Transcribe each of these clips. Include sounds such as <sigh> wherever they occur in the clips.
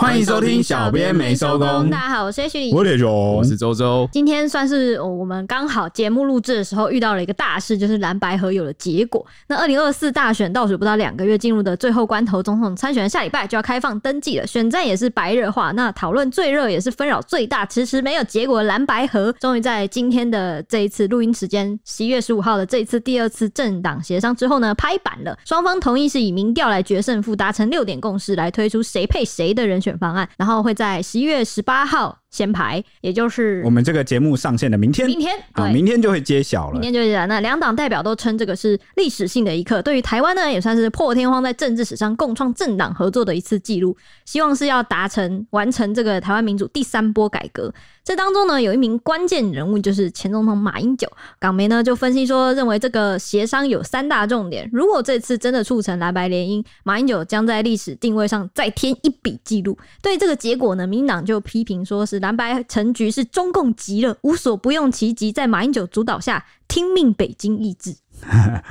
欢迎收听小编没收工。大家好，我是 H 李，我是熊，我是周周。今天算是我们刚好节目录制的时候遇到了一个大事，就是蓝白合有了结果。那二零二四大选倒数不到两个月，进入的最后关头，总统参选下礼拜就要开放登记了，选战也是白热化。那讨论最热也是纷扰最大，迟迟没有结果的蓝白合，终于在今天的这一次录音时间，十一月十五号的这一次第二次政党协商之后呢，拍板了，双方同意是以民调来决胜负，达成六点共识，来推出谁配谁的人选方案，然后会在十一月十八号先排，也就是我们这个节目上线的明天，明天啊，明天就会揭晓了。明天就会揭晓。那两党代表都称这个是历史性的一刻，对于台湾呢，也算是破天荒在政治史上共创政党合作的一次记录。希望是要达成完成这个台湾民主第三波改革。这当中呢，有一名关键人物，就是前总统马英九。港媒呢就分析说，认为这个协商有三大重点。如果这次真的促成蓝白联姻，马英九将在历史定位上再添一笔记录。对这个结果呢，民党就批评说是蓝白成局是中共急了，无所不用其极，在马英九主导下听命北京意志。啊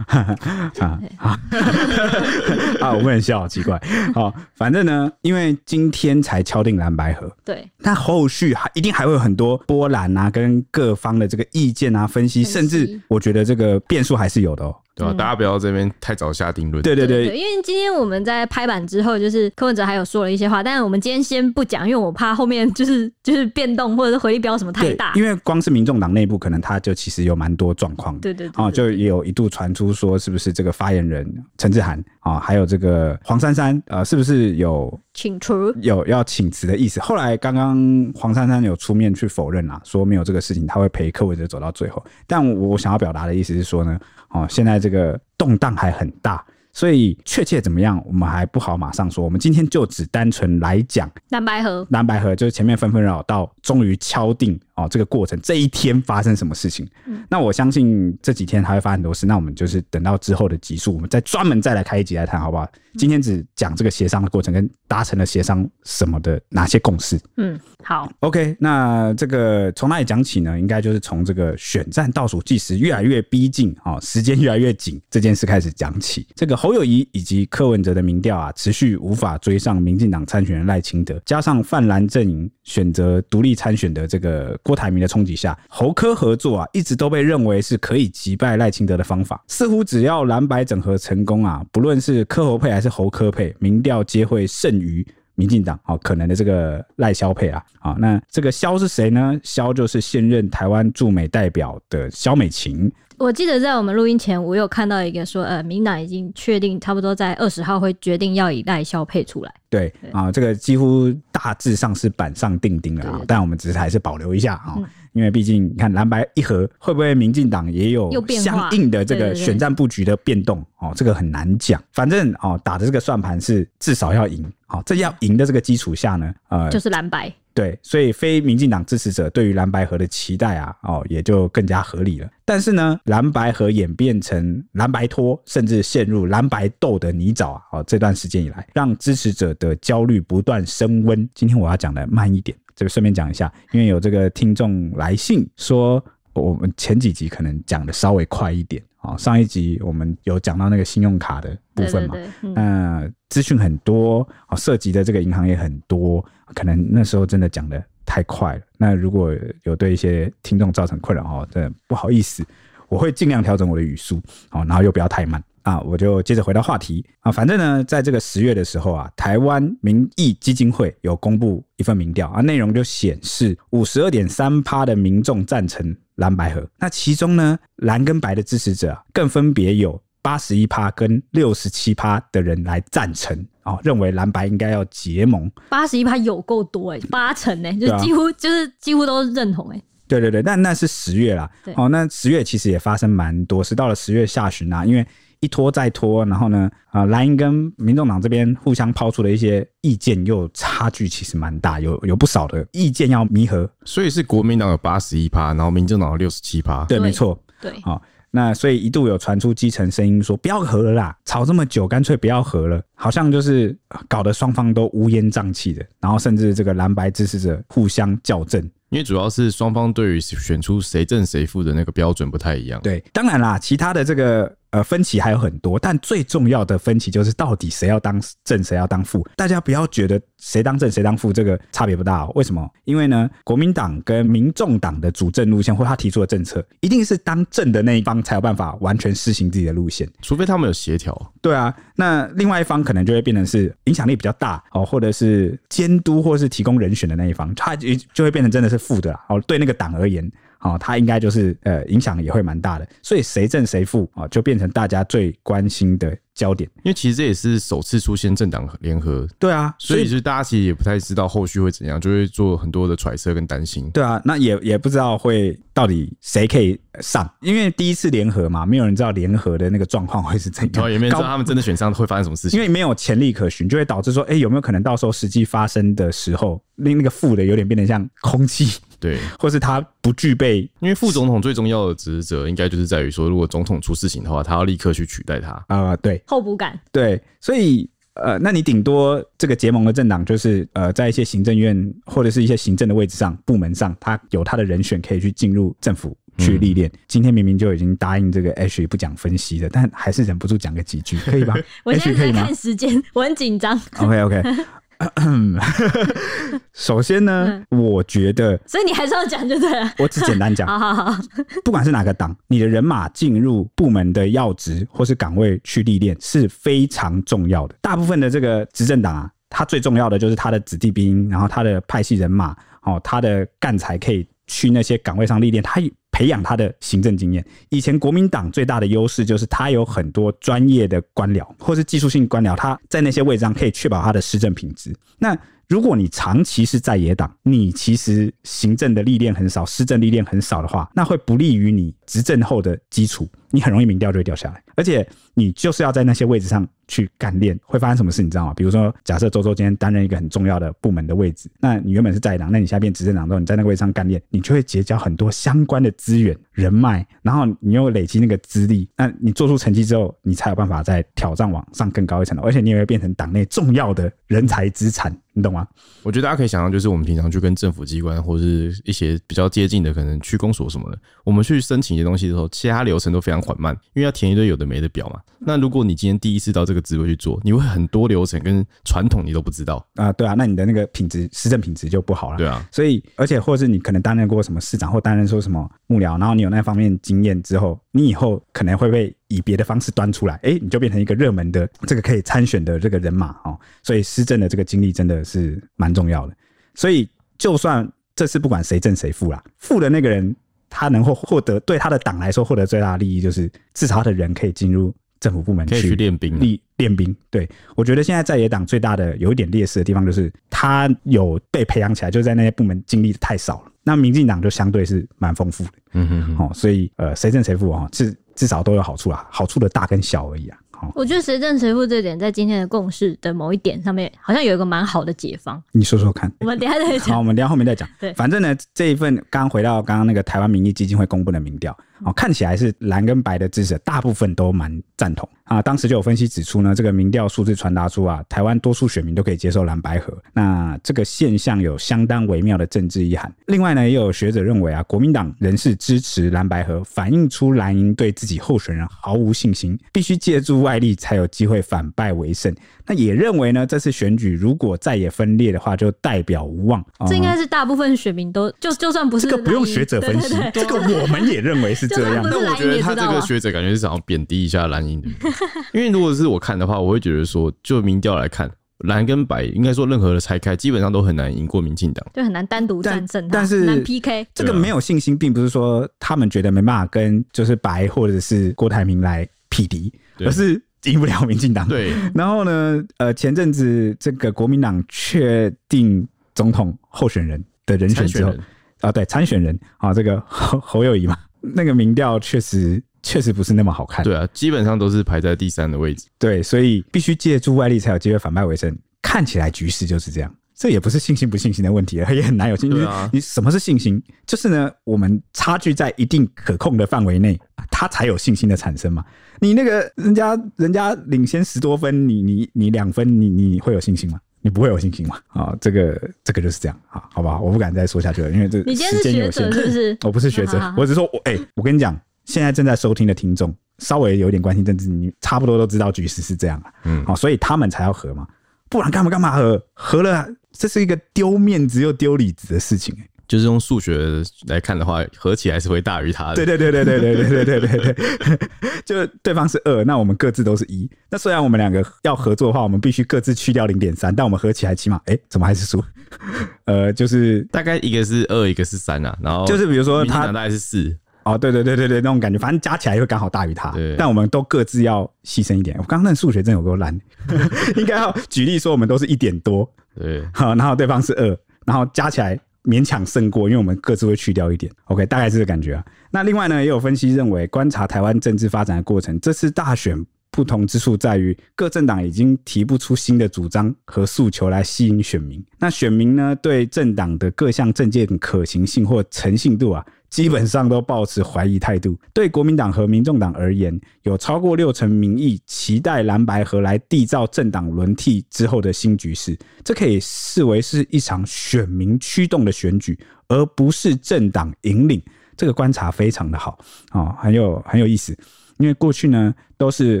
<laughs> 啊！<laughs> 啊，我不能笑，好奇怪。好，反正呢，因为今天才敲定蓝白河，对，那后续还一定还会有很多波澜啊，跟各方的这个意见啊分析，甚至我觉得这个变数还是有的哦。对吧？大家不要这边太早下定论。对对对，因为今天我们在拍板之后，就是柯文哲还有说了一些话，但是我们今天先不讲，因为我怕后面就是就是变动或者是回力标什么太大。因为光是民众党内部，可能他就其实有蛮多状况。对对对，哦，就也有一度传出说，是不是这个发言人陈志涵啊，还有这个黄珊珊，呃，是不是有请辞？有要请辞的意思？后来刚刚黄珊珊有出面去否认啊，说没有这个事情，他会陪柯文哲走到最后。但我想要表达的意思是说呢。哦，现在这个动荡还很大，所以确切怎么样，我们还不好马上说。我们今天就只单纯来讲蓝白河，蓝白河就是前面纷纷扰扰到终于敲定。哦，这个过程这一天发生什么事情？嗯，那我相信这几天还会发生很多事。那我们就是等到之后的集数，我们再专门再来开一集来谈，好不好？今天只讲这个协商的过程跟达成了协商什么的哪些共识。嗯，好，OK。那这个从哪里讲起呢？应该就是从这个选战倒数计时越来越逼近啊，时间越来越紧这件事开始讲起。这个侯友谊以及柯文哲的民调啊，持续无法追上民进党参选人赖清德，加上泛蓝阵营选择独立参选的这个。郭台铭的冲击下，侯科合作啊，一直都被认为是可以击败赖清德的方法。似乎只要蓝白整合成功啊，不论是科侯配还是侯科配，民调皆会胜于民进党。好，可能的这个赖萧配啊，好，那这个萧是谁呢？萧就是现任台湾驻美代表的萧美琴。我记得在我们录音前，我有看到一个说，呃，民党已经确定差不多在二十号会决定要以赖萧配出来。对啊，这个几乎大致上是板上钉钉了啊，但我们只是还是保留一下啊，因为毕竟你看蓝白一合，会不会民进党也有相应的这个选战布局的变动哦？这个很难讲。反正哦，打的这个算盘是至少要赢。好，这要赢的这个基础下呢，呃，就是蓝白。对，所以非民进党支持者对于蓝白河的期待啊，哦，也就更加合理了。但是呢，蓝白河演变成蓝白拖，甚至陷入蓝白斗的泥沼啊，哦，这段时间以来，让支持者的焦虑不断升温。今天我要讲的慢一点，这个顺便讲一下，因为有这个听众来信说，我们前几集可能讲的稍微快一点。哦，上一集我们有讲到那个信用卡的部分嘛？那资讯很多，哦，涉及的这个银行也很多，可能那时候真的讲的太快了。那如果有对一些听众造成困扰哦，真的不好意思，我会尽量调整我的语速，哦，然后又不要太慢啊。我就接着回到话题啊，反正呢，在这个十月的时候啊，台湾民意基金会有公布一份民调啊，内容就显示五十二点三趴的民众赞成。蓝白合，那其中呢，蓝跟白的支持者啊，更分别有八十一趴跟六十七趴的人来赞成哦，认为蓝白应该要结盟。八十一趴有够多哎，八成哎，就几乎、啊、就是几乎都认同哎。对对对，但那是十月啦，哦，那十月其实也发生蛮多事，到了十月下旬啊，因为。一拖再拖，然后呢，啊，蓝营跟民众党这边互相抛出的一些意见，又差距其实蛮大，有有不少的意见要弥合，所以是国民党有八十一趴，然后民众党有六十七趴，对，没错，对，啊，那所以一度有传出基层声音说不要和了啦，吵这么久，干脆不要和了，好像就是搞得双方都乌烟瘴气的，然后甚至这个蓝白支持者互相较正。因为主要是双方对于选出谁正谁负的那个标准不太一样。对，当然啦，其他的这个呃，分歧还有很多，但最重要的分歧就是到底谁要当正，谁要当副。大家不要觉得谁当正谁当副这个差别不大哦。为什么？因为呢，国民党跟民众党的主政路线或他提出的政策，一定是当正的那一方才有办法完全施行自己的路线，除非他们有协调。对啊，那另外一方可能就会变成是影响力比较大哦，或者是监督或是提供人选的那一方，他就就会变成真的是副的啦。哦，对那个党而言。哦，它应该就是呃，影响也会蛮大的，所以谁正谁负啊，就变成大家最关心的焦点。因为其实这也是首次出现政党联合，对啊，所以就是大家其实也不太知道后续会怎样，就会做很多的揣测跟担心。对啊，那也也不知道会到底谁可以上，因为第一次联合嘛，没有人知道联合的那个状况会是怎样，也没人知道他们真的选上会发生什么事情，因为没有前例可循，就会导致说，哎、欸，有没有可能到时候实际发生的时候，那那个负的有点变得像空气。对，或是他不具备，因为副总统最重要的职责，应该就是在于说，如果总统出事情的话，他要立刻去取代他啊、呃。对，候补感。对，所以呃，那你顶多这个结盟的政党，就是呃，在一些行政院或者是一些行政的位置上、部门上，他有他的人选可以去进入政府去历练。嗯、今天明明就已经答应这个 H 不讲分析的，但还是忍不住讲个几句，可以吧？<laughs> 我现在在看时间，我很紧张。OK OK。<laughs> <coughs> 首先呢，我觉得，所以你还是要讲就对了。我只简单讲，好好好，不管是哪个党，你的人马进入部门的要职或是岗位去历练是非常重要的。大部分的这个执政党啊，它最重要的就是他的子弟兵，然后他的派系人马，哦，他的干才可以去那些岗位上历练，他培养他的行政经验。以前国民党最大的优势就是他有很多专业的官僚或是技术性官僚，他在那些位置上可以确保他的施政品质。那如果你长期是在野党，你其实行政的历练很少，施政历练很少的话，那会不利于你执政后的基础，你很容易民调就会掉下来。而且你就是要在那些位置上去干练，会发生什么事你知道吗？比如说，假设周周今天担任一个很重要的部门的位置，那你原本是在党，那你现在变执政党之后，你在那个位置上干练，你就会结交很多相关的资源、人脉，然后你又累积那个资历，那你做出成绩之后，你才有办法在挑战往上更高一层楼，而且你也会变成党内重要的人才资产。你懂吗？我觉得大家可以想象，就是我们平常去跟政府机关或者是一些比较接近的，可能区公所什么的，我们去申请一些东西的时候，其他流程都非常缓慢，因为要填一堆有的没的表嘛。那如果你今天第一次到这个职位去做，你会很多流程跟传统你都不知道啊，对啊，那你的那个品质、施政品质就不好了。对啊，所以而且或是你可能担任过什么市长，或担任说什么幕僚，然后你有那方面经验之后，你以后可能会被以别的方式端出来，哎，你就变成一个热门的这个可以参选的这个人马哦。所以施政的这个经历真的是蛮重要的。所以就算这次不管谁正谁负啦，负的那个人他能够获得对他的党来说获得最大的利益，就是至少他的人可以进入政府部门去练兵，练兵。对，我觉得现在在野党最大的有一点劣势的地方，就是他有被培养起来，就在那些部门经历的太少了。那民进党就相对是蛮丰富的，嗯哼哼，哦，所以呃，谁胜谁负啊，是。至少都有好处啊，好处的大跟小而已啊。我觉得谁正谁负这点，在今天的共识的某一点上面，好像有一个蛮好的解方。你说说看。我们等下再讲。好，我们等下后面再讲。对，反正呢，这一份刚回到刚刚那个台湾民意基金会公布的民调。哦，看起来是蓝跟白的支持，大部分都蛮赞同啊。当时就有分析指出呢，这个民调数字传达出啊，台湾多数选民都可以接受蓝白河，那这个现象有相当微妙的政治意涵。另外呢，也有学者认为啊，国民党人士支持蓝白河，反映出蓝营对自己候选人毫无信心，必须借助外力才有机会反败为胜。那也认为呢，这次选举如果再也分裂的话，就代表无望。这应该是大部分选民都就就算不是这个不用学者分析，这个我们也认为是。这样，那我觉得他这个学者感觉是想要贬低一下蓝营的，<laughs> 因为如果是我看的话，我会觉得说，就民调来看，蓝跟白应该说任何的拆开，基本上都很难赢过民进党，就很难单独战胜。但是难 PK 这个没有信心，并不是说他们觉得没办法跟就是白或者是郭台铭来匹敌，而是赢不了民进党。对，<laughs> 然后呢，呃，前阵子这个国民党确定总统候选人的人选之后，啊，对，参选人啊，这个侯侯友宜嘛。那个民调确实确实不是那么好看，对啊，基本上都是排在第三的位置，对，所以必须借助外力才有机会反败为胜。看起来局势就是这样，这也不是信心不信心的问题，也很难有信心。啊、你什么是信心？就是呢，我们差距在一定可控的范围内，它才有信心的产生嘛。你那个人家人家领先十多分，你你你两分，你你会有信心吗？你不会有信心吗？啊，这个这个就是这样啊，好不好？我不敢再说下去了，因为这时间有限。是不是？<laughs> 我不是学者，<laughs> 我只是说我哎、欸，我跟你讲，现在正在收听的听众，稍微有一点关心政治，你差不多都知道局势是这样啊。嗯，好，所以他们才要和嘛，不然干嘛干嘛和？和了，这是一个丢面子又丢里子的事情。就是用数学来看的话，合起来是会大于它的。对对对对对对对对对对对，就对方是二，那我们各自都是一。那虽然我们两个要合作的话，我们必须各自去掉零点三，但我们合起来起码，哎，怎么还是输？<laughs> 呃，就是大概一个是二，一个是三啊。然后就是比如说他大概是四。哦，对对对对对，那种感觉，反正加起来会刚好大于他。对。但我们都各自要牺牲一点。我刚刚那数学真有够烂，<laughs> 应该要举例说，我们都是一点多。对。<laughs> 好，然后对方是二，然后加起来。勉强胜过，因为我们各自会去掉一点。OK，大概是这个感觉啊。那另外呢，也有分析认为，观察台湾政治发展的过程，这次大选不同之处在于，各政党已经提不出新的主张和诉求来吸引选民。那选民呢，对政党的各项政见可行性或诚信度啊。基本上都抱持怀疑态度。对国民党和民众党而言，有超过六成民意期待蓝白河来缔造政党轮替之后的新局势。这可以视为是一场选民驱动的选举，而不是政党引领。这个观察非常的好啊，很有很有意思。因为过去呢，都是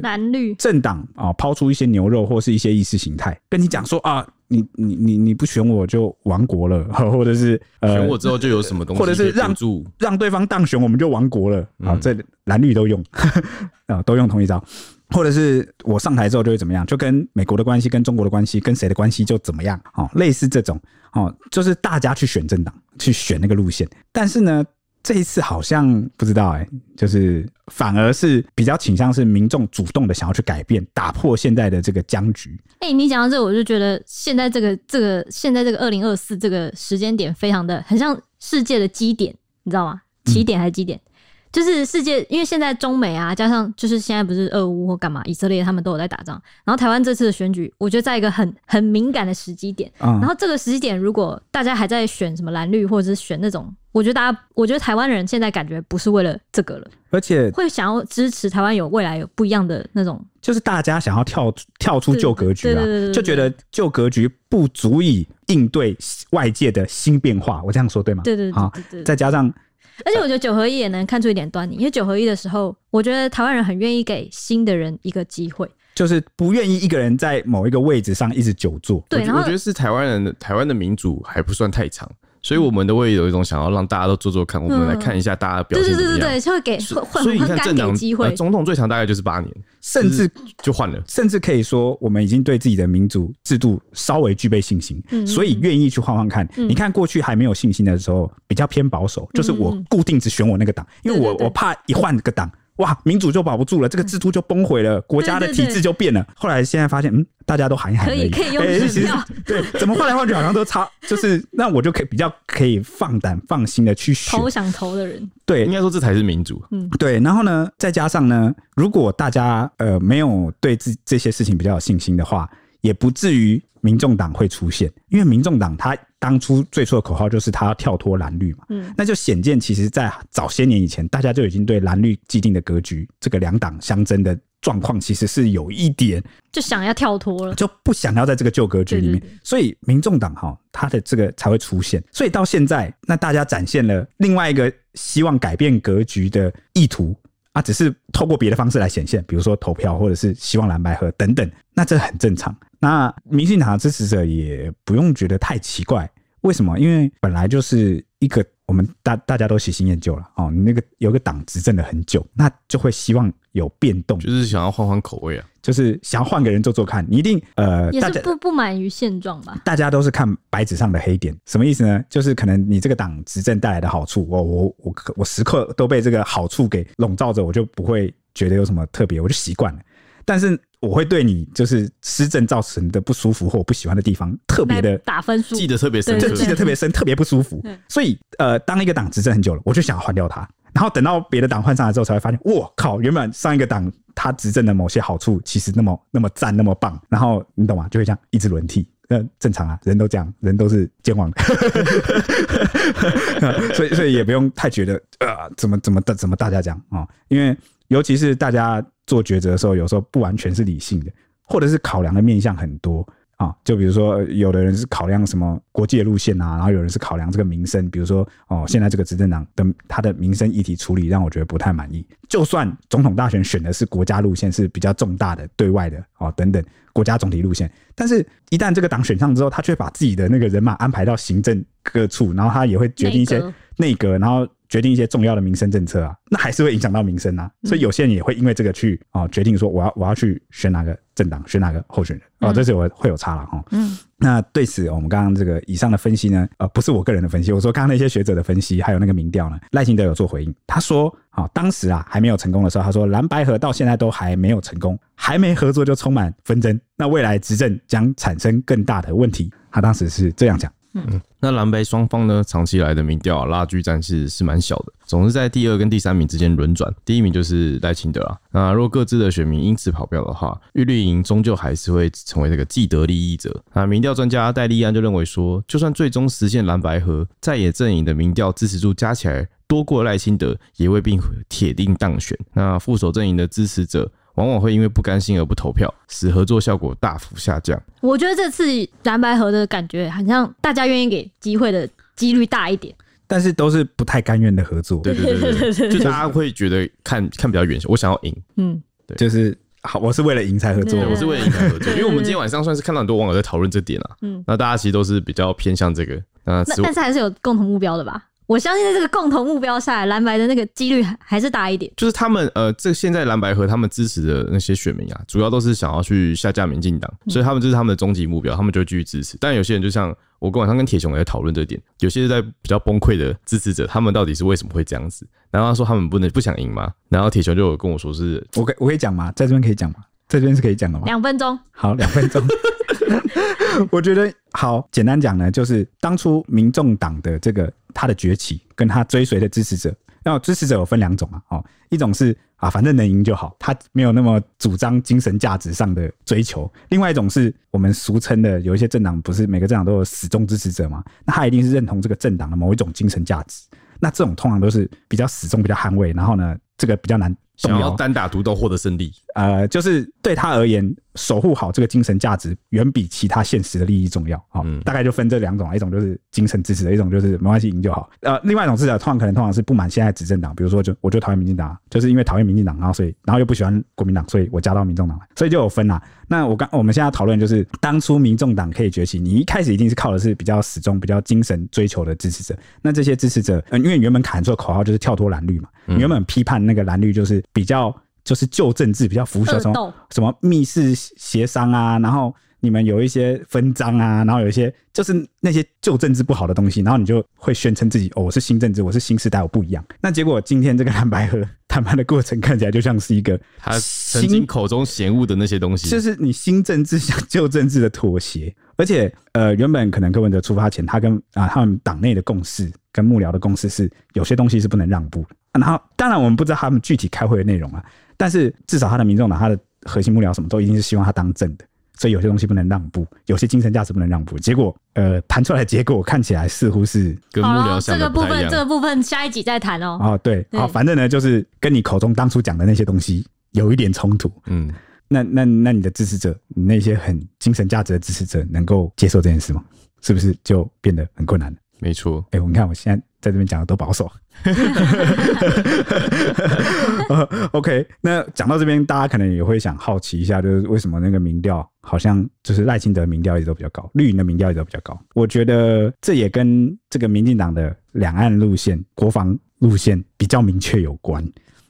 蓝绿政党啊抛出一些牛肉或是一些意识形态，跟你讲说啊。你你你你不选我就亡国了，<laughs> 或者是呃，选我之后就有什么东西，或者是让让对方当选我们就亡国了啊！这蓝绿都用 <laughs> 啊，都用同一招，或者是我上台之后就会怎么样，就跟美国的关系、跟中国的关系、跟谁的关系就怎么样啊？类似这种哦，就是大家去选政党，去选那个路线，但是呢。这一次好像不知道哎、就是反而是比较倾向是民众主动的想要去改变、打破现在的这个僵局。哎、你讲到这，我就觉得现在这个这个现在这个二零二四这个时间点非常的很像世界的基点，你知道吗？起点还是基点？就是世界，因为现在中美啊，加上就是现在不是俄乌或干嘛，以色列他们都有在打仗。然后台湾这次的选举，我觉得在一个很很敏感的时机点。然后这个时机点，如果大家还在选什么蓝绿，或者是选那种，我觉得大家，我觉得台湾人现在感觉不是为了这个了，而且会想要支持台湾有未来有不一样的那种，就是大家想要跳跳出旧格局啊，就觉得旧格局不足以应对外界的新变化。我这样说对吗？对对对，对，对，再加上。而且我觉得九合一也能看出一点端倪，因为九合一的时候，我觉得台湾人很愿意给新的人一个机会，就是不愿意一个人在某一个位置上一直久坐。对，然后我觉得是台湾人的台湾的民主还不算太长。所以我们都会有一种想要让大家都做做看，我们来看一下大家的表现怎么样。对对对对，就会给会所以你看政党机会，总统最长大概就是八年，甚至就换了。甚至可以说，我们已经对自己的民主制度稍微具备信心，所以愿意去换换看。你看过去还没有信心的时候，比较偏保守，就是我固定只选我那个党，因为我我怕一换个党。哇，民主就保不住了，这个制度就崩毁了，国家的体制就变了。后来现在发现，嗯，大家都喊一喊而已，可以可以用选票。对，怎么换来换去好像都差，就是那我就可以比较可以放胆放心的去选投想投的人。对，应该说这才是民主。嗯，对。然后呢，再加上呢，如果大家呃没有对这这些事情比较有信心的话，也不至于民众党会出现，因为民众党他。当初最初的口号就是他要跳脱蓝绿嘛，嗯，那就显见其实，在早些年以前，大家就已经对蓝绿既定的格局，这个两党相争的状况，其实是有一点就想要跳脱了，就不想要在这个旧格局里面，所以民众党哈，他的这个才会出现。所以到现在，那大家展现了另外一个希望改变格局的意图啊，只是透过别的方式来显现，比如说投票，或者是希望蓝白合等等，那这很正常。那民进党的支持者也不用觉得太奇怪，为什么？因为本来就是一个我们大大家都喜新厌旧了哦，你那个有个党执政了很久，那就会希望有变动，就是想要换换口味啊，就是想要换个人做做看。你一定呃，也是不不满于现状吧？大家都是看白纸上的黑点，什么意思呢？就是可能你这个党执政带来的好处，我我我我时刻都被这个好处给笼罩着，我就不会觉得有什么特别，我就习惯了。但是我会对你就是施政造成的不舒服或我不喜欢的地方特别的打分数，记得特别深，就记得特别深，特别不舒服。所以呃，当一个党执政很久了，我就想要换掉它。然后等到别的党换上来之后，才会发现，我靠，原本上一个党他执政的某些好处其实那么那么赞那么棒。然后你懂吗？就会这样一直轮替。那正常啊，人都这样，人都是健忘的。<laughs> 所以所以也不用太觉得呃，怎么怎么的怎么大家讲啊？因为尤其是大家。做抉择的时候，有时候不完全是理性的，或者是考量的面向很多啊，就比如说有的人是考量什么国际的路线啊，然后有人是考量这个民生，比如说哦，现在这个执政党的他的民生议题处理让我觉得不太满意。就算总统大选选的是国家路线，是比较重大的对外的哦等等国家总体路线，但是一旦这个党选上之后，他却把自己的那个人马安排到行政各处，然后他也会决定一些内阁，然后。决定一些重要的民生政策啊，那还是会影响到民生啊，所以有些人也会因为这个去啊、哦、决定说我要我要去选哪个政党，选哪个候选人。啊、哦，这是我会有差了哈。嗯，那对此我们刚刚这个以上的分析呢，呃，不是我个人的分析，我说刚刚那些学者的分析，还有那个民调呢，赖清德有做回应，他说啊、哦，当时啊还没有成功的时候，他说蓝白合到现在都还没有成功，还没合作就充满纷争，那未来执政将产生更大的问题，他当时是这样讲。嗯，那蓝白双方呢，长期来的民调啊，拉锯战是是蛮小的，总是在第二跟第三名之间轮转，第一名就是赖清德啊。那若各自的选民因此跑票的话，玉绿营终究还是会成为这个既得利益者。那民调专家戴立安就认为说，就算最终实现蓝白合，在野阵营的民调支持度加起来多过赖清德，也未必铁定当选。那副手阵营的支持者。往往会因为不甘心而不投票，使合作效果大幅下降。我觉得这次蓝白合的感觉，好像大家愿意给机会的几率大一点，但是都是不太甘愿的合作。对对对对，对，就大家会觉得看看比较远，我想要赢。嗯，对，就是好，我是为了赢才合作，我是为了赢才合作。因为我们今天晚上算是看到很多网友在讨论这点啊。嗯，那大家其实都是比较偏向这个。那但是还是有共同目标的吧？我相信在这个共同目标下来，蓝白的那个几率还是大一点。就是他们呃，这现在蓝白和他们支持的那些选民啊，主要都是想要去下架民进党，所以他们这是他们的终极目标，他们就继续支持。但有些人就像我跟晚上跟铁雄也在讨论这点，有些在比较崩溃的支持者，他们到底是为什么会这样子？然后他说他们不能不想赢吗？然后铁雄就有跟我说是，我可我可以讲吗？在这边可以讲吗？在这边是可以讲的吗？两分钟，好，两分钟。<laughs> 我觉得好简单讲呢，就是当初民众党的这个他的崛起，跟他追随的支持者，然后支持者有分两种啊，哦，一种是啊，反正能赢就好，他没有那么主张精神价值上的追求；另外一种是我们俗称的，有一些政党不是每个政党都有死忠支持者嘛，那他一定是认同这个政党的某一种精神价值，那这种通常都是比较死忠、比较捍卫，然后呢，这个比较难。想要单打独斗获得胜利，呃，就是对他而言，守护好这个精神价值，远比其他现实的利益重要。好，大概就分这两种，一种就是精神支持的，一种就是没关系赢就好。呃，另外一种支持，通常可能通常是不满现在执政党，比如说就我就讨厌民进党，就是因为讨厌民进党，然后所以然后又不喜欢国民党，所以我加到民众党来，所以就有分啦。那我刚我们现在讨论就是，当初民众党可以崛起，你一开始一定是靠的是比较始终、比较精神追求的支持者。那这些支持者，呃，因为原本喊出的口号就是跳脱蓝绿嘛，你原本批判那个蓝绿就是比较。就是旧政治比较腐朽，什么什么密室协商啊，然后你们有一些分赃啊，然后有一些就是那些旧政治不好的东西，然后你就会宣称自己哦，我是新政治，我是新时代，我不一样。那结果今天这个蓝白合谈判的过程看起来就像是一个他曾经口中嫌恶的那些东西，就是你新政治向旧政治的妥协。而且呃，原本可能柯文哲出发前，他跟啊他们党内的共识跟幕僚的共识是有些东西是不能让步。然后当然我们不知道他们具体开会的内容啊。但是至少他的民众党，他的核心幕僚什么都一定是希望他当正的，所以有些东西不能让步，有些精神价值不能让步。结果，呃，谈出来的结果看起来似乎是跟幕僚。这个部分，这个部分下一集再谈哦。哦，对，好，反正呢，就是跟你口中当初讲的那些东西有一点冲突。嗯，那那那你的支持者，你那些很精神价值的支持者，能够接受这件事吗？是不是就变得很困难了？没错。哎，我看我现在在这边讲的都保守。<laughs> OK，那讲到这边，大家可能也会想好奇一下，就是为什么那个民调好像就是赖清德民调一直都比较高，绿营的民调一直都比较高。我觉得这也跟这个民进党的两岸路线、国防路线比较明确有关。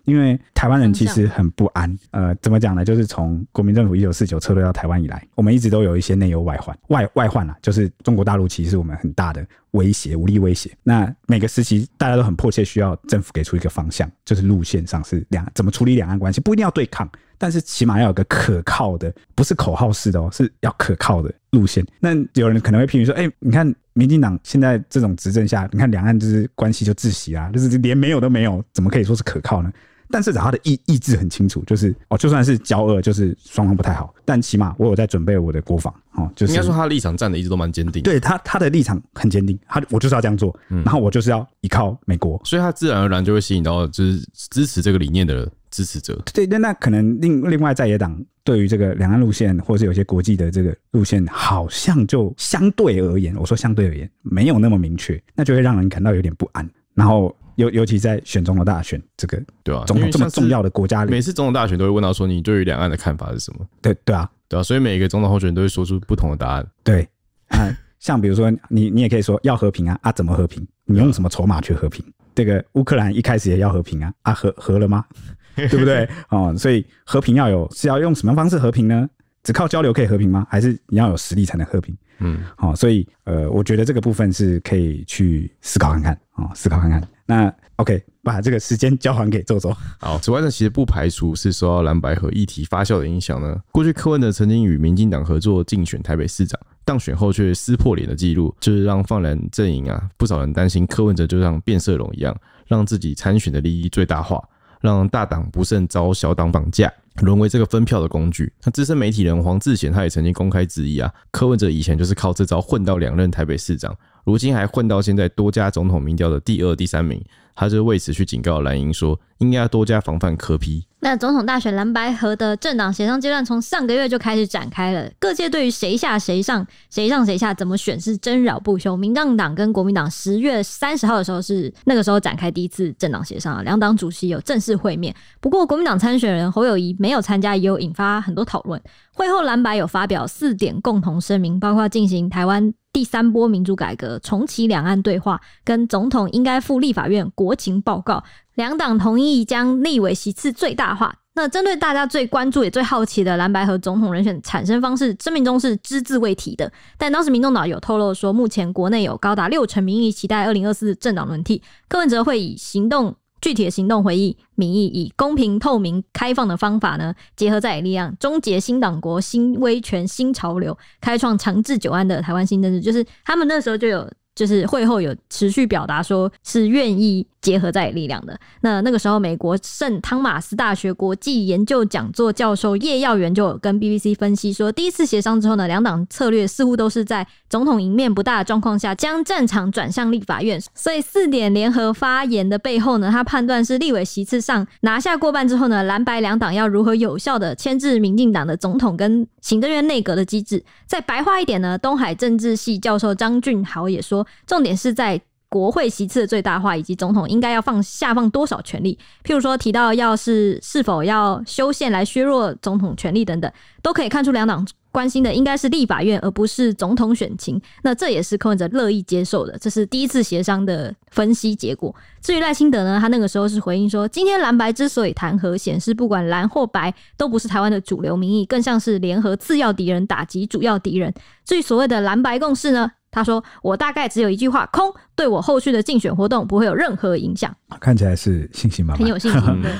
因为台湾人其实很不安，呃，怎么讲呢？就是从国民政府一九四九撤退到台湾以来，我们一直都有一些内忧外患，外外患啊，就是中国大陆其实是我们很大的威胁，武力威胁。那每个时期大家都很迫切需要政府给出一个方向，就是路线上是两怎么处理两岸关系，不一定要对抗，但是起码要有个可靠的，不是口号式的哦，是要可靠的路线。那有人可能会批评说，哎，你看民进党现在这种执政下，你看两岸就是关系就窒息啊，就是连没有都没有，怎么可以说是可靠呢？但是他的意意志很清楚，就是哦，就算是交恶，就是双方不太好，但起码我有在准备我的国防哦，就是应该说他的立场站的一直都蛮坚定，对他他的立场很坚定，他我就是要这样做，然后我就是要依靠美国，所以他自然而然就会吸引到就是支持这个理念的支持者。对，那那可能另另外在野党对于这个两岸路线，或是有些国际的这个路线，好像就相对而言，我说相对而言没有那么明确，那就会让人感到有点不安。然后尤尤其在选总统大选这个对啊，总统这么重要的国家里，每次总统大选都会问到说你对于两岸的看法是什么？对对啊，对啊，所以每一个总统候选人都会说出不同的答案。对啊，像比如说你你也可以说要和平啊啊，怎么和平？你用什么筹码去和平？这个乌克兰一开始也要和平啊啊，和和了吗？<laughs> 对不对？哦，所以和平要有是要用什么方式和平呢？只靠交流可以和平吗？还是你要有实力才能和平？嗯，好，所以呃，我觉得这个部分是可以去思考看看啊、哦，思考看看。那 OK，把这个时间交还给周周。好，此外呢，其实不排除是受到蓝白合议题发酵的影响呢。过去柯文哲曾经与民进党合作竞选台北市长，当选后却撕破脸的记录，就是让泛蓝阵营啊不少人担心柯文哲就像变色龙一样，让自己参选的利益最大化。让大党不慎遭小党绑架，沦为这个分票的工具。那资深媒体人黄志贤他也曾经公开质疑啊，柯文哲以前就是靠这招混到两任台北市长，如今还混到现在多家总统民调的第二、第三名。他就为此去警告蓝营说，应该要多加防范柯 P。那总统大选蓝白合的政党协商阶段从上个月就开始展开了，各界对于谁下谁上、谁上谁下怎么选是争扰不休。民进党跟国民党十月三十号的时候是那个时候展开第一次政党协商啊，两党主席有正式会面。不过国民党参选人侯友谊没有参加，也有引发很多讨论。会后蓝白有发表四点共同声明，包括进行台湾第三波民主改革、重启两岸对话、跟总统应该赴立法院国情报告。两党同意将立委席次最大化。那针对大家最关注也最好奇的蓝白和总统人选产生方式，声明中是只字未提的。但当时民众党有透露说，目前国内有高达六成民意期待二零二四政党轮替，柯文哲会以行动具体的行动回应民意，以公平、透明、开放的方法呢，结合在野力量，终结新党国、新威权、新潮流，开创长治久安的台湾新政治。就是他们那时候就有。就是会后有持续表达说是愿意结合在力量的。那那个时候，美国圣汤马斯大学国际研究讲座教授叶耀元就有跟 BBC 分析说，第一次协商之后呢，两党策略似乎都是在总统赢面不大的状况下，将战场转向立法院。所以四点联合发言的背后呢，他判断是立委席次上拿下过半之后呢，蓝白两党要如何有效的牵制民进党的总统跟行政院内阁的机制。再白话一点呢，东海政治系教授张俊豪也说。重点是在国会席次的最大化，以及总统应该要放下放多少权力。譬如说提到要是是否要修宪来削弱总统权力等等，都可以看出两党关心的应该是立法院，而不是总统选情。那这也是柯文哲乐意接受的。这是第一次协商的分析结果。至于赖清德呢，他那个时候是回应说，今天蓝白之所以谈和，显示不管蓝或白都不是台湾的主流民意，更像是联合次要敌人打击主要敌人。至于所谓的蓝白共识呢？他说：“我大概只有一句话，空，对我后续的竞选活动不会有任何影响。”看起来是信心满满，很有信心。<laughs> 对。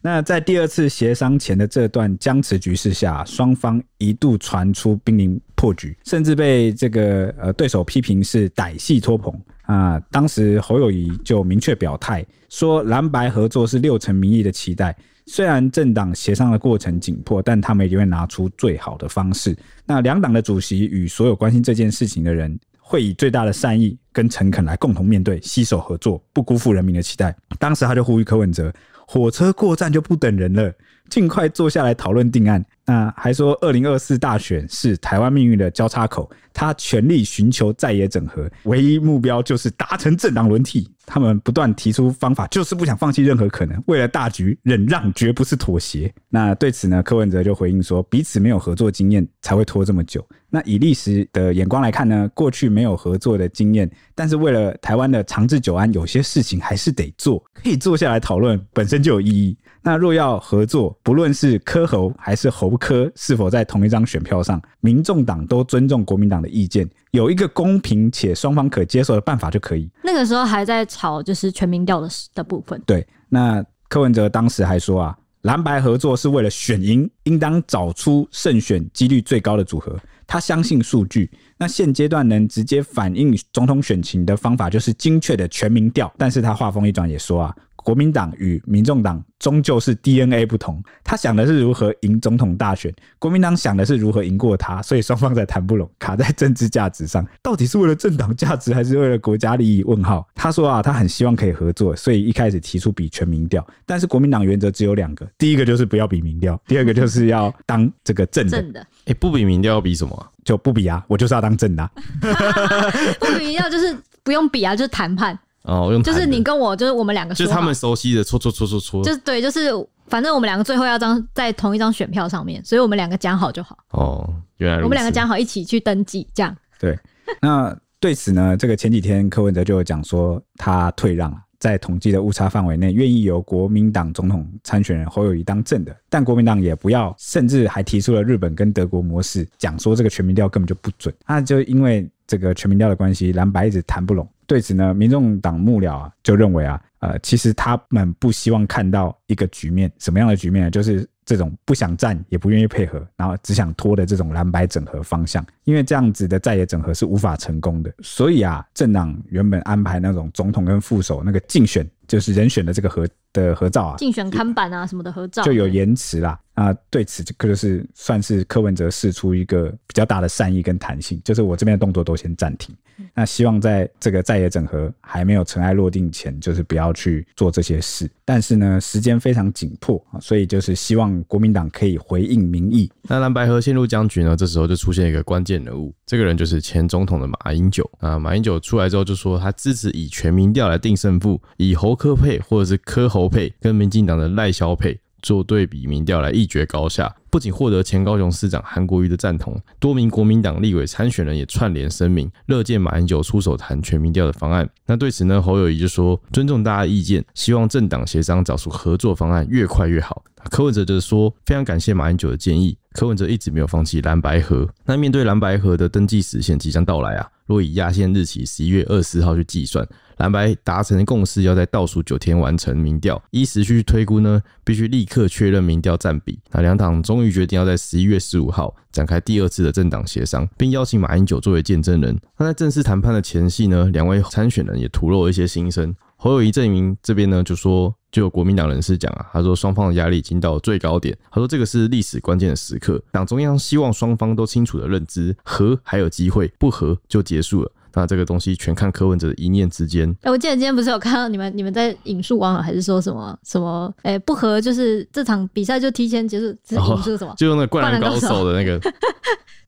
那在第二次协商前的这段僵持局势下，双方一度传出濒临破局，甚至被这个呃对手批评是歹戏拖棚啊。当时侯友宜就明确表态说，蓝白合作是六成民意的期待。虽然政党协商的过程紧迫，但他们一定会拿出最好的方式。那两党的主席与所有关心这件事情的人，会以最大的善意跟诚恳来共同面对，携手合作，不辜负人民的期待。当时他就呼吁柯文哲，火车过站就不等人了，尽快坐下来讨论定案。那还说，二零二四大选是台湾命运的交叉口，他全力寻求在野整合，唯一目标就是达成政党轮替。他们不断提出方法，就是不想放弃任何可能。为了大局，忍让绝不是妥协。那对此呢，柯文哲就回应说，彼此没有合作经验，才会拖这么久。那以历史的眼光来看呢，过去没有合作的经验，但是为了台湾的长治久安，有些事情还是得做，可以坐下来讨论，本身就有意义。那若要合作，不论是柯侯还是侯柯，是否在同一张选票上，民众党都尊重国民党的意见，有一个公平且双方可接受的办法就可以。那个时候还在吵就是全民调的的部分。对，那柯文哲当时还说啊，蓝白合作是为了选赢，应当找出胜选几率最高的组合。他相信数据，那现阶段能直接反映总统选情的方法就是精确的全民调。但是他话锋一转也说啊。国民党与民众党终究是 DNA 不同，他想的是如何赢总统大选，国民党想的是如何赢过他，所以双方在谈不拢，卡在政治价值上，到底是为了政党价值还是为了国家利益？问号。他说啊，他很希望可以合作，所以一开始提出比全民调，但是国民党原则只有两个，第一个就是不要比民调，第二个就是要当这个正的。正的，哎，不比民调要比什么啊？就不比啊，我就是要当正的啊。<laughs> 不比民调就是不用比啊，就是谈判。哦，用就是你跟我，就是我们两个，就是他们熟悉的搓搓搓搓搓，就是对，就是反正我们两个最后要张在同一张选票上面，所以我们两个讲好就好。哦，原来如此。我们两个讲好一起去登记，这样。对，那对此呢，这个前几天柯文哲就有讲说他退让，在统计的误差范围内，愿意由国民党总统参选人侯友谊当正的，但国民党也不要，甚至还提出了日本跟德国模式，讲说这个全民调根本就不准。那就因为这个全民调的关系，蓝白一直谈不拢。对此呢，民众党幕僚啊就认为啊，呃，其实他们不希望看到一个局面，什么样的局面呢？就是这种不想战也不愿意配合，然后只想拖的这种蓝白整合方向，因为这样子的在野整合是无法成功的。所以啊，政党原本安排那种总统跟副手那个竞选，就是人选的这个合的合照啊，竞选看板啊什么的合照，就有延迟啦。啊，对此这个就是算是柯文哲释出一个比较大的善意跟弹性，就是我这边的动作都先暂停。那希望在这个在野整合还没有尘埃落定前，就是不要去做这些事。但是呢，时间非常紧迫啊，所以就是希望国民党可以回应民意。那蓝白河陷入僵局呢，这时候就出现一个关键人物，这个人就是前总统的马英九啊。马英九出来之后就说，他支持以全民调来定胜负，以侯科配或者是柯侯配跟民进党的赖萧配。做对比民调来一决高下，不仅获得前高雄市长韩国瑜的赞同，多名国民党立委参选人也串联声明，乐见马英九出手谈全民调的方案。那对此呢，侯友宜就说尊重大家意见，希望政党协商找出合作方案，越快越好。柯文哲就是说非常感谢马英九的建议，柯文哲一直没有放弃蓝白合。那面对蓝白合的登记时限即将到来啊，若以压线日期十一月二十号去计算。蓝白达成共识，要在倒数九天完成民调。依时序推估呢，必须立刻确认民调占比。那两党终于决定要在十一月十五号展开第二次的政党协商，并邀请马英九作为见证人。那在正式谈判的前夕呢，两位参选人也吐露了一些心声。侯友宜阵营这边呢，就说就有国民党人士讲啊，他说双方的压力已经到了最高点。他说这个是历史关键的时刻，党中央希望双方都清楚的认知，和还有机会，不和就结束了。那这个东西全看柯文哲的一念之间。哎、欸，我记得今天不是有看到你们你们在引述网友，还是说什么什么？哎、欸，不和就是这场比赛就提前结束，引述什么？哦、就用那灌篮高手的那个。<laughs>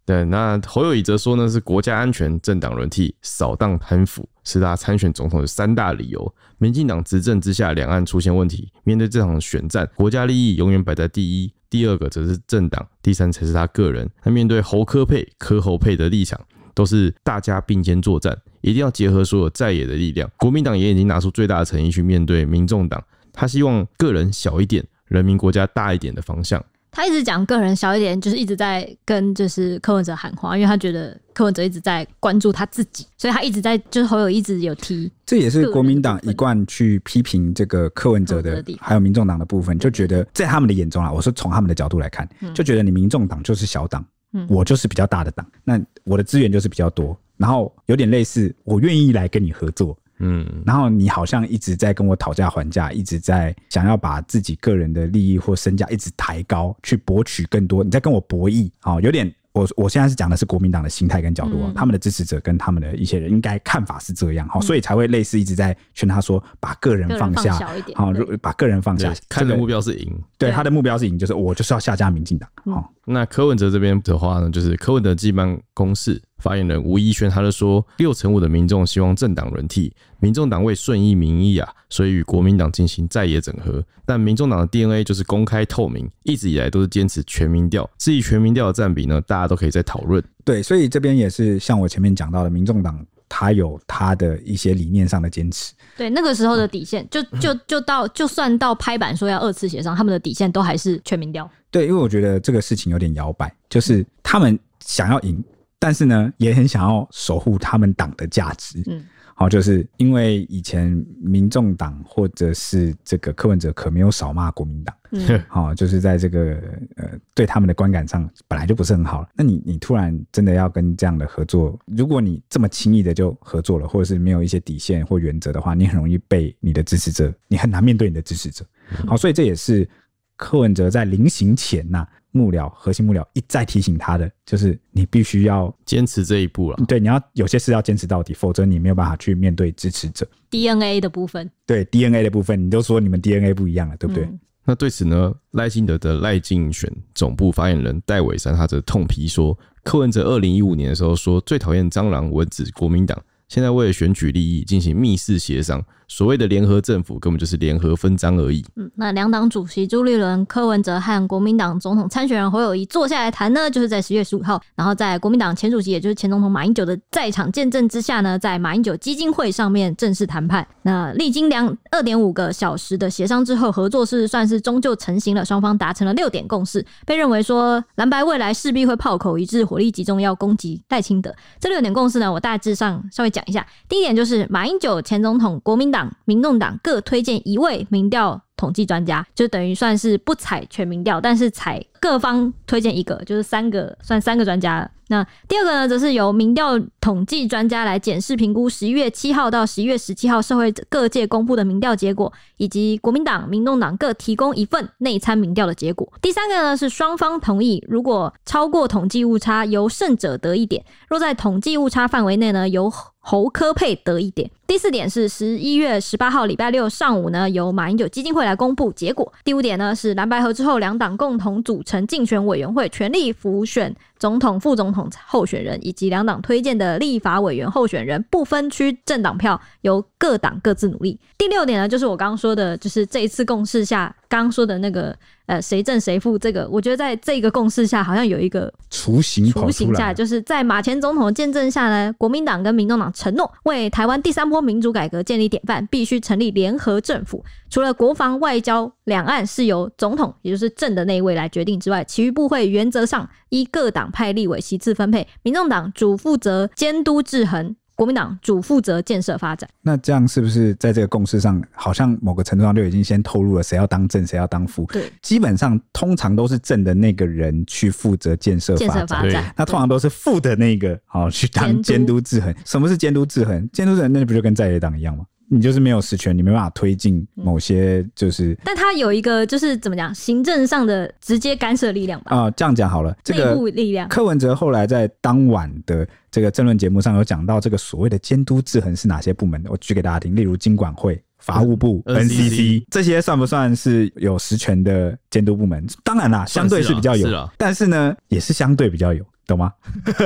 对，那侯友宜则说呢，是国家安全、政党轮替、扫荡贪腐，是他参选总统的三大理由。民进党执政之下，两岸出现问题，面对这场选战，国家利益永远摆在第一，第二个则是政党，第三才是他个人。他面对侯科配、科侯配的立场。都是大家并肩作战，一定要结合所有在野的力量。国民党也已经拿出最大的诚意去面对民众党，他希望个人小一点，人民国家大一点的方向。他一直讲个人小一点，就是一直在跟就是柯文哲喊话，因为他觉得柯文哲一直在关注他自己，所以他一直在就是侯友一直有提。这也是国民党一贯去批评这个柯文哲的，还有民众党的部分，就觉得在他们的眼中啊，我是从他们的角度来看，就觉得你民众党就是小党。我就是比较大的党，那我的资源就是比较多，然后有点类似，我愿意来跟你合作，嗯，然后你好像一直在跟我讨价还价，一直在想要把自己个人的利益或身价一直抬高，去博取更多，你在跟我博弈，啊，有点。我我现在是讲的是国民党的心态跟角度啊，嗯、他们的支持者跟他们的一些人应该看法是这样哈，嗯、所以才会类似一直在劝他说，把个人放下，好，把个人放下，看的目标是赢，对，他的目标是赢，就是我就是要下架民进党。好，那柯文哲这边的话呢，就是柯文哲基本公室。发言人吴怡轩他就说，六成五的民众希望政党轮替，民众党为顺应民意啊，所以与国民党进行在野整合。但民众党的 DNA 就是公开透明，一直以来都是坚持全民调。至于全民调的占比呢，大家都可以再讨论。对，所以这边也是像我前面讲到的，民众党他有他的一些理念上的坚持。对，那个时候的底线，就就就到就算到拍板说要二次协商，他们的底线都还是全民调。对，因为我觉得这个事情有点摇摆，就是他们想要赢。但是呢，也很想要守护他们党的价值。嗯，好，就是因为以前民众党或者是这个柯文哲可没有少骂国民党，嗯，<laughs> 好，就是在这个呃对他们的观感上本来就不是很好。那你你突然真的要跟这样的合作，如果你这么轻易的就合作了，或者是没有一些底线或原则的话，你很容易被你的支持者，你很难面对你的支持者。好，所以这也是柯文哲在临行前呐、啊。幕僚核心幕僚一再提醒他的，就是你必须要坚持这一步了。对，你要有些事要坚持到底，否则你没有办法去面对支持者。DNA 的部分，对 DNA 的部分，你都说你们 DNA 不一样了，对不对？嗯、那对此呢，赖清德的赖竞选总部发言人戴伟山他则痛批说，柯文哲二零一五年的时候说最讨厌蟑螂蚊子国民党，现在为了选举利益进行密室协商。所谓的联合政府根本就是联合分赃而已。嗯，那两党主席朱立伦、柯文哲和国民党总统参选人侯友谊坐下来谈呢，就是在十月十五号，然后在国民党前主席也就是前总统马英九的在场见证之下呢，在马英九基金会上面正式谈判。那历经两二点五个小时的协商之后，合作是算是终究成型了，双方达成了六点共识，被认为说蓝白未来势必会炮口一致，火力集中要攻击赖清德。这六点共识呢，我大致上稍微讲讲一下。第一点就是马英九前总统国民党。民众党各推荐一位民调统计专家，就等于算是不采全民调，但是采各方推荐一个，就是三个，算三个专家。那第二个呢，则是由民调统计专家来检视评估十一月七号到十一月十七号社会各界公布的民调结果，以及国民党、民众党各提供一份内参民调的结果。第三个呢，是双方同意，如果超过统计误差，由胜者得一点；若在统计误差范围内呢，由侯科佩得一点。第四点是十一月十八号礼拜六上午呢，由马英九基金会来公布结果。第五点呢，是蓝白合之后，两党共同组成竞选委员会，全力辅选总统、副总统候选人，以及两党推荐的立法委员候选人，不分区政党票，由各党各自努力。第六点呢，就是我刚刚说的，就是这一次共识下。刚刚说的那个呃，谁正谁负，这个我觉得在这个共识下，好像有一个雏形雏形下，就是在马前总统的见证下呢，国民党跟民众党承诺为台湾第三波民主改革建立典范，必须成立联合政府。除了国防、外交、两岸是由总统，也就是正的那一位来决定之外，其余部会原则上依各党派立委席次分配，民众党主负责监督制衡。国民党主负责建设发展，那这样是不是在这个共识上，好像某个程度上就已经先透露了谁要当正，谁要当副？对，基本上通常都是正的那个人去负责建设发展，那通常都是副的那个好去当监督制衡。什么是监督制衡？监督制衡那不就跟在野党一样吗？你就是没有实权，你没办法推进某些就是、嗯，但他有一个就是怎么讲，行政上的直接干涉力量吧？啊、呃，这样讲好了，这个内部力量。柯文哲后来在当晚的这个政论节目上有讲到，这个所谓的监督制衡是哪些部门的？我举给大家听，例如经管会、法务部、嗯、NCC 这些算不算是有实权的监督部门？当然啦，相对是比较有，是啊、但是呢，也是相对比较有。懂吗？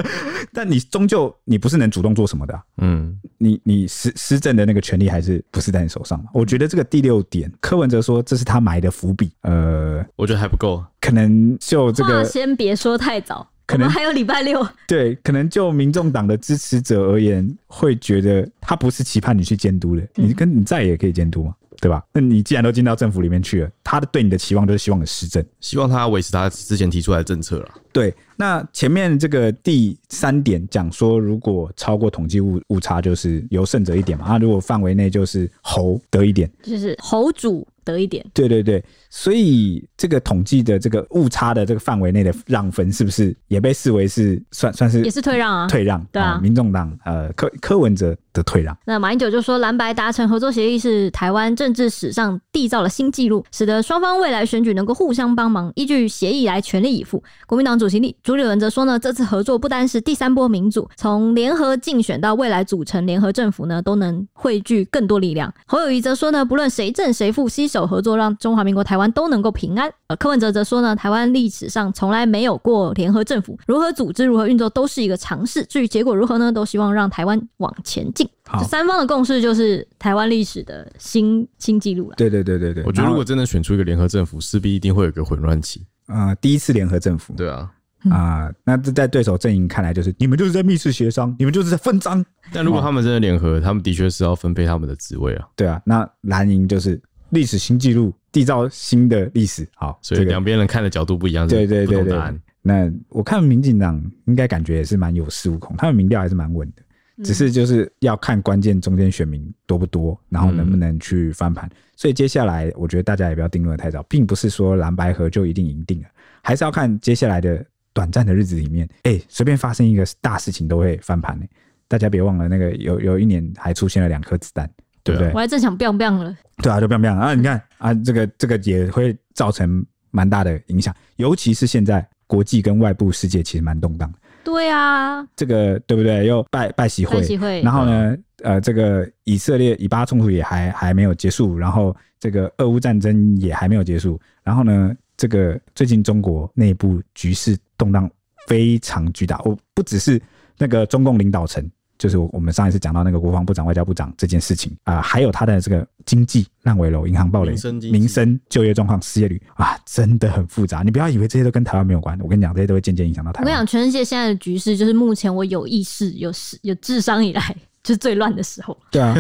<laughs> 但你终究你不是能主动做什么的、啊，嗯，你你施施政的那个权利还是不是在你手上嘛？我觉得这个第六点，柯文哲说这是他埋的伏笔，呃，我觉得还不够，可能就这个先别说太早，可能还有礼拜六，对，可能就民众党的支持者而言，会觉得他不是期盼你去监督的，你跟你在也可以监督嘛。对吧？那你既然都进到政府里面去了，他的对你的期望就是希望你施政，希望他维持他之前提出来的政策了。对，那前面这个第三点讲说，如果超过统计误误差，就是由胜者一点嘛。啊，如果范围内就是侯得一点，就是侯主得一点。对对对，所以这个统计的这个误差的这个范围内的让分，是不是也被视为是算算是也是退让啊？退让，对啊，民众党呃柯柯文哲的退让。那马英九就说，蓝白达成合作协议是台湾政治史上缔造了新纪录，使得双方未来选举能够互相帮忙，依据协议来全力以赴。国民党主席朱立伦则说呢，这次合作不单是第三波民主，从联合竞选到未来组成联合政府呢，都能汇聚更多力量。侯友谊则说呢，不论谁正谁负，携手合作，让中华民国台湾都能够平安。呃，柯文哲则说呢，台湾历史上从来没有过联合政府，如何组织、如何运作都是一个尝试。至于结果如何呢，都希望让台湾往前进。这三方的共识就是台湾历史的新新纪录了。对对对对对，我觉得如果真的选出一个联合政府，势必一定会有个混乱期。啊、呃，第一次联合政府，对啊，啊、呃，那这在对手阵营看来就是你们就是在密室协商，你们就是在分赃。但如果他们真的联合，他们的确是要分配他们的职位啊。对啊，那蓝营就是历史新纪录，缔造新的历史。好，所以两边人看的角度不一样，对对对对。那我看民进党应该感觉也是蛮有恃无恐，他们民调还是蛮稳的。只是就是要看关键中间选民多不多，然后能不能去翻盘。所以接下来我觉得大家也不要定论的太早，并不是说蓝白合就一定赢定了，还是要看接下来的短暂的日子里面，哎，随便发生一个大事情都会翻盘呢。大家别忘了，那个有有一年还出现了两颗子弹，对不对？我还正想 biang biang 了。对啊，就 biang biang 啊！你看啊，这个这个也会造成蛮大的影响，尤其是现在国际跟外部世界其实蛮动荡。对啊，这个对不对？又拜拜习会，习会，然后呢，呃，这个以色列以巴冲突也还还没有结束，然后这个俄乌战争也还没有结束，然后呢，这个最近中国内部局势动荡非常巨大，我不只是那个中共领导层。就是我们上一次讲到那个国防部长、外交部长这件事情啊、呃，还有他的这个经济烂尾楼、银行暴雷、民生就业状况、失业率啊，真的很复杂。你不要以为这些都跟台湾没有关，我跟你讲，这些都会渐渐影响到台湾。我跟你讲，全世界现在的局势，就是目前我有意识、有有智商以来，就是最乱的时候。对啊，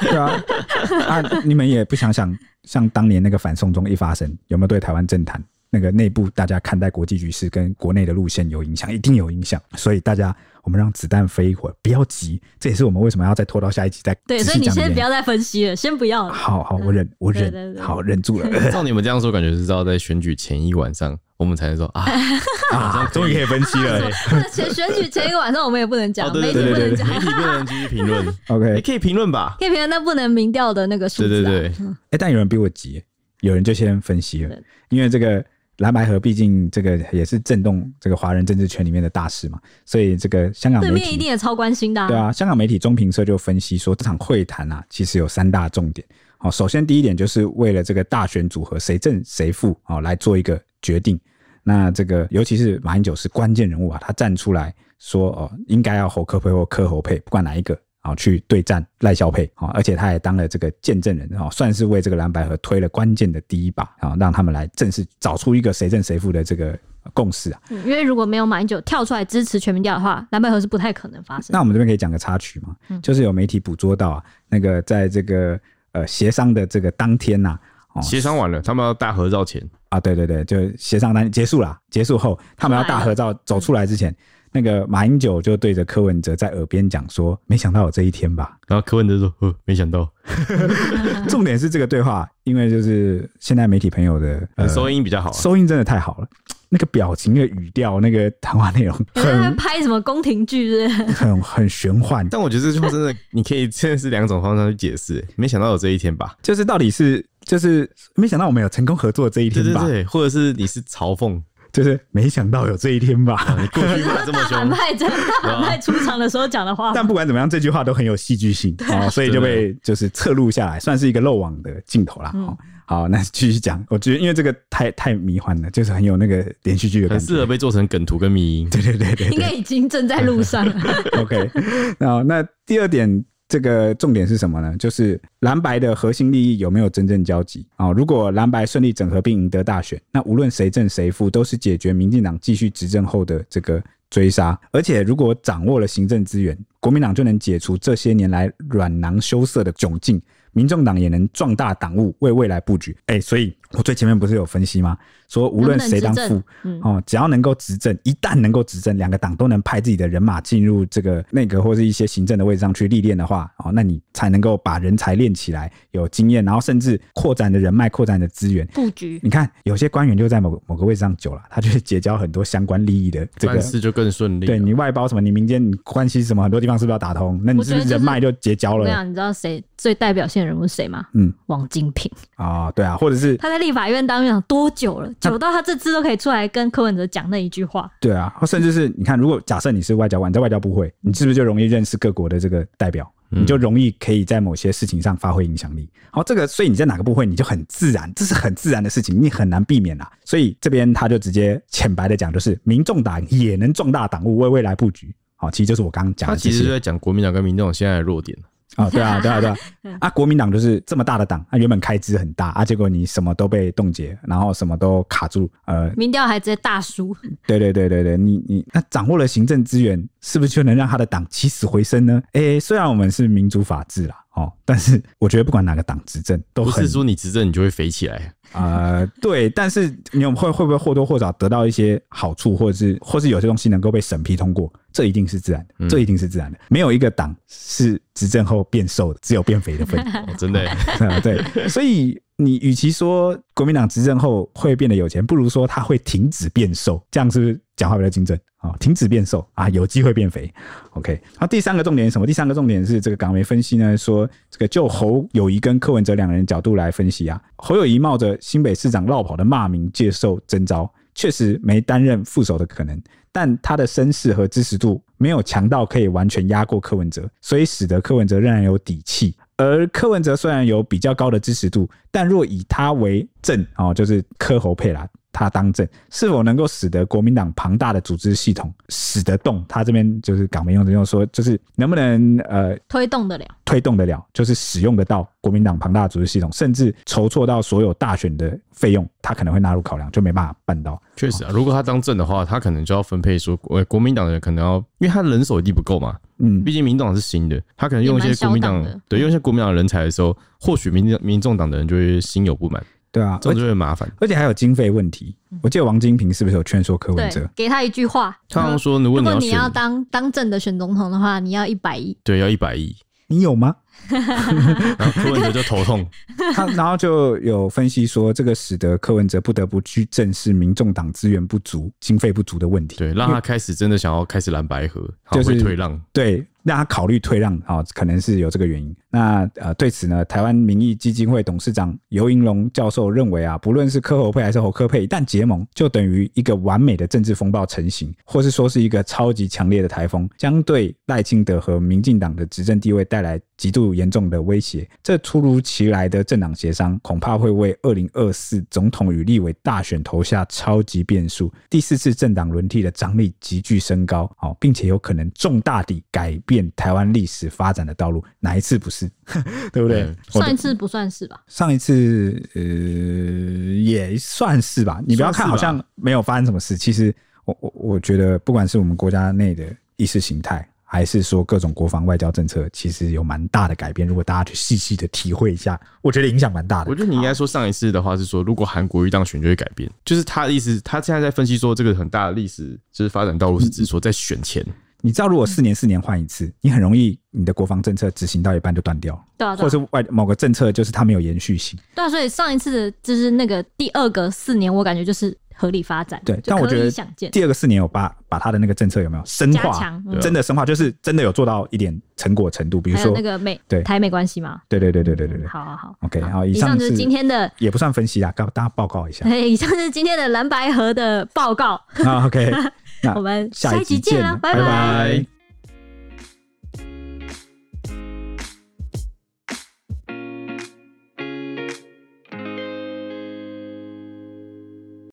对啊，啊！你们也不想想，像当年那个反送中一发生，有没有对台湾政坛那个内部大家看待国际局势跟国内的路线有影响？一定有影响。所以大家。我们让子弹飞一会儿，不要急。这也是我们为什么要再拖到下一集再对。所以你先不要再分析了，先不要了。好好，我忍，我忍，对对对好忍住了。<laughs> 照你们这样说，感觉是知道在选举前一晚上，我们才能说啊啊，<laughs> 终于可以分析了。选选举前一个晚上，我们也不能讲，哦、媒体不能讲，媒体不能继续评论。<laughs> OK，你可以评论吧？可以评论，但不能民调的那个数字、啊。对对对。哎、欸，但有人比我急，有人就先分析了，因为这个。蓝白合毕竟这个也是震动这个华人政治圈里面的大事嘛，所以这个香港媒体对面一定也超关心的、啊。对啊，香港媒体中评社就分析说，这场会谈啊，其实有三大重点。好，首先第一点就是为了这个大选组合谁胜谁负啊来做一个决定。那这个尤其是马英九是关键人物啊，他站出来说哦，应该要侯科配或科侯配，不管哪一个。啊，去对战赖萧配，啊，而且他也当了这个见证人，啊，算是为这个蓝白合推了关键的第一把，啊，让他们来正式找出一个谁胜谁负的这个共识啊。嗯，因为如果没有马英九跳出来支持全民调的话，蓝白合是不太可能发生。那我们这边可以讲个插曲嘛，就是有媒体捕捉到啊，那个在这个呃协商的这个当天呐，哦，协商完了，他们要大合照前啊，对对对，就协商单结束了，结束后他们要大合照走出来之前。那个马英九就对着柯文哲在耳边讲说：“没想到有这一天吧？”然后柯文哲说：“呃，没想到。<laughs> ”重点是这个对话，因为就是现在媒体朋友的、呃、收音比较好、啊，收音真的太好了。那个表情、那个语调、那个谈话内容，<laughs> 很拍什么宫廷剧，是很很玄幻。但我觉得这句话真的，你可以真的是两种方向去解释。没想到有这一天吧？就是到底是就是没想到我们有成功合作这一天吧？对对对，或者是你是嘲讽？就是 <laughs> 没想到有这一天吧？<laughs> <laughs> 啊、你过去骂这么凶，反派在反派出场的时候讲的话。但不管怎么样，这句话都很有戏剧性啊、哦，所以就被就是侧录下来，算是一个漏网的镜头啦。嗯、好，那继续讲。我觉得因为这个太太迷幻了，就是很有那个连续剧的感觉，很适合被做成梗图跟迷音。对对对对，对，应该已经正在路上了。OK，那那第二点。这个重点是什么呢？就是蓝白的核心利益有没有真正交集啊？如果蓝白顺利整合并赢得大选，那无论谁胜谁负，都是解决民进党继续执政后的这个追杀。而且如果掌握了行政资源，国民党就能解除这些年来软囊羞涩的窘境，民众党也能壮大党务，为未来布局。哎，所以我最前面不是有分析吗？说无论谁当副，哦，只要能够执政，一旦能够执政，两个党都能派自己的人马进入这个内阁或是一些行政的位置上去历练的话，哦，那你才能够把人才练起来，有经验，然后甚至扩展的人脉、扩展的资源布局。你看，有些官员就在某个某个位置上久了，他就会结交很多相关利益的这个，办事就更顺利。对你外包什么，你民间你关系什么，很多地方是不是要打通？那你是不是人脉就结交了？对啊，你知道谁最代表性的人物是谁吗？嗯，王金平啊，对啊，或者是他在立法院当院长多久了？久到他这次都。可以出来跟柯文哲讲那一句话，对啊，甚至是你看，如果假设你是外交官，在外交部会，你是不是就容易认识各国的这个代表？你就容易可以在某些事情上发挥影响力。好，这个所以你在哪个部会，你就很自然，这是很自然的事情，你很难避免啦。所以这边他就直接浅白的讲，就是民众党也能壮大党务，为未来布局。好，其实就是我刚刚讲的，他其实就在讲国民党跟民众现在的弱点。哦，对啊，对啊，对啊，<laughs> 啊，国民党就是这么大的党，啊，原本开支很大，啊，结果你什么都被冻结，然后什么都卡住，呃，民调还直接大输。对对对对对，你你那掌握了行政资源，是不是就能让他的党起死回生呢？诶，虽然我们是民主法治啦，哦。但是我觉得不管哪个党执政，都不是说你执政你就会肥起来。呃，<laughs> 对，但是你会会不会或多或少得到一些好处，或者是或是有些东西能够被审批通过，这一定是自然的，这一定是自然的。没有一个党是执政后变瘦的，只有变肥的份。哦、真的，<laughs> 对，所以你与其说国民党执政后会变得有钱，不如说他会停止变瘦，这样是不是讲话比较精准？啊，停止变瘦啊，有机会变肥。OK，然后第三个重点是什么？第三个重点是这个港媒分析呢，说这个就侯友谊跟柯文哲两人角度来分析啊，侯友谊冒着新北市长落跑的骂名接受征召，确实没担任副手的可能，但他的声势和支持度没有强到可以完全压过柯文哲，所以使得柯文哲仍然有底气。而柯文哲虽然有比较高的支持度，但若以他为正哦，就是柯侯配啦。他当政是否能够使得国民党庞大的组织系统使得动？他这边就是港媒用的用说，就是能不能呃推动得了？推动得了，就是使用得到国民党庞大的组织系统，甚至筹措到所有大选的费用，他可能会纳入考量，就没办法办到。确实啊，如果他当政的话，他可能就要分配说，国国民党的人可能要，因为他人手一定不够嘛。嗯，毕竟民众党是新的，他可能用一些国民党对用一些国民党人才的时候，或许民民众党的人就会心有不满。对啊，这样就会麻烦，而且还有经费问题。我记得王金平是不是有劝说柯文哲，给他一句话，他刚说，如果你要，如果你要当当政的选总统的话，你要一百亿，对，要一百亿，你有吗？<laughs> 然后柯文哲就头痛，<laughs> 他然后就有分析说，这个使得柯文哲不得不去正视民众党资源不足、经费不足的问题，对，让他开始真的想要开始蓝白合，就是退让，对。让他考虑退让啊、哦，可能是有这个原因。那呃，对此呢，台湾民意基金会董事长尤银龙教授认为啊，不论是科侯配还是侯科配，一旦结盟，就等于一个完美的政治风暴成型，或是说是一个超级强烈的台风，将对赖清德和民进党的执政地位带来极度严重的威胁。这突如其来的政党协商，恐怕会为二零二四总统与立委大选投下超级变数。第四次政党轮替的张力急剧升高，好，并且有可能重大地改。变台湾历史发展的道路，哪一次不是？<laughs> 对不对？嗯、上一次不算是吧？上一次呃也算是吧。你不要看好像没有发生什么事，其实我我我觉得，不管是我们国家内的意识形态，还是说各种国防外交政策，其实有蛮大的改变。如果大家去细细的体会一下，我觉得影响蛮大的。我觉得你应该说上一次的话是说，如果韩国一当选就会改变，就是他的意思。他现在在分析说，这个很大的历史就是发展道路是指说在选前。嗯你知道，如果四年四年换一次，你很容易你的国防政策执行到一半就断掉，对啊，或者是外某个政策就是它没有延续性。对啊，所以上一次的就是那个第二个四年，我感觉就是合理发展。对，但我觉得第二个四年有把把他的那个政策有没有深化，真的深化，就是真的有做到一点成果程度。比如说那个美对台美关系嘛，对对对对对对对。好好好，OK，好，以上就是今天的也不算分析啊，告大家报告一下。<laughs> 以上是今天的蓝白河的报告。好，<laughs> OK。<laughs> 我们下一集见了，拜拜。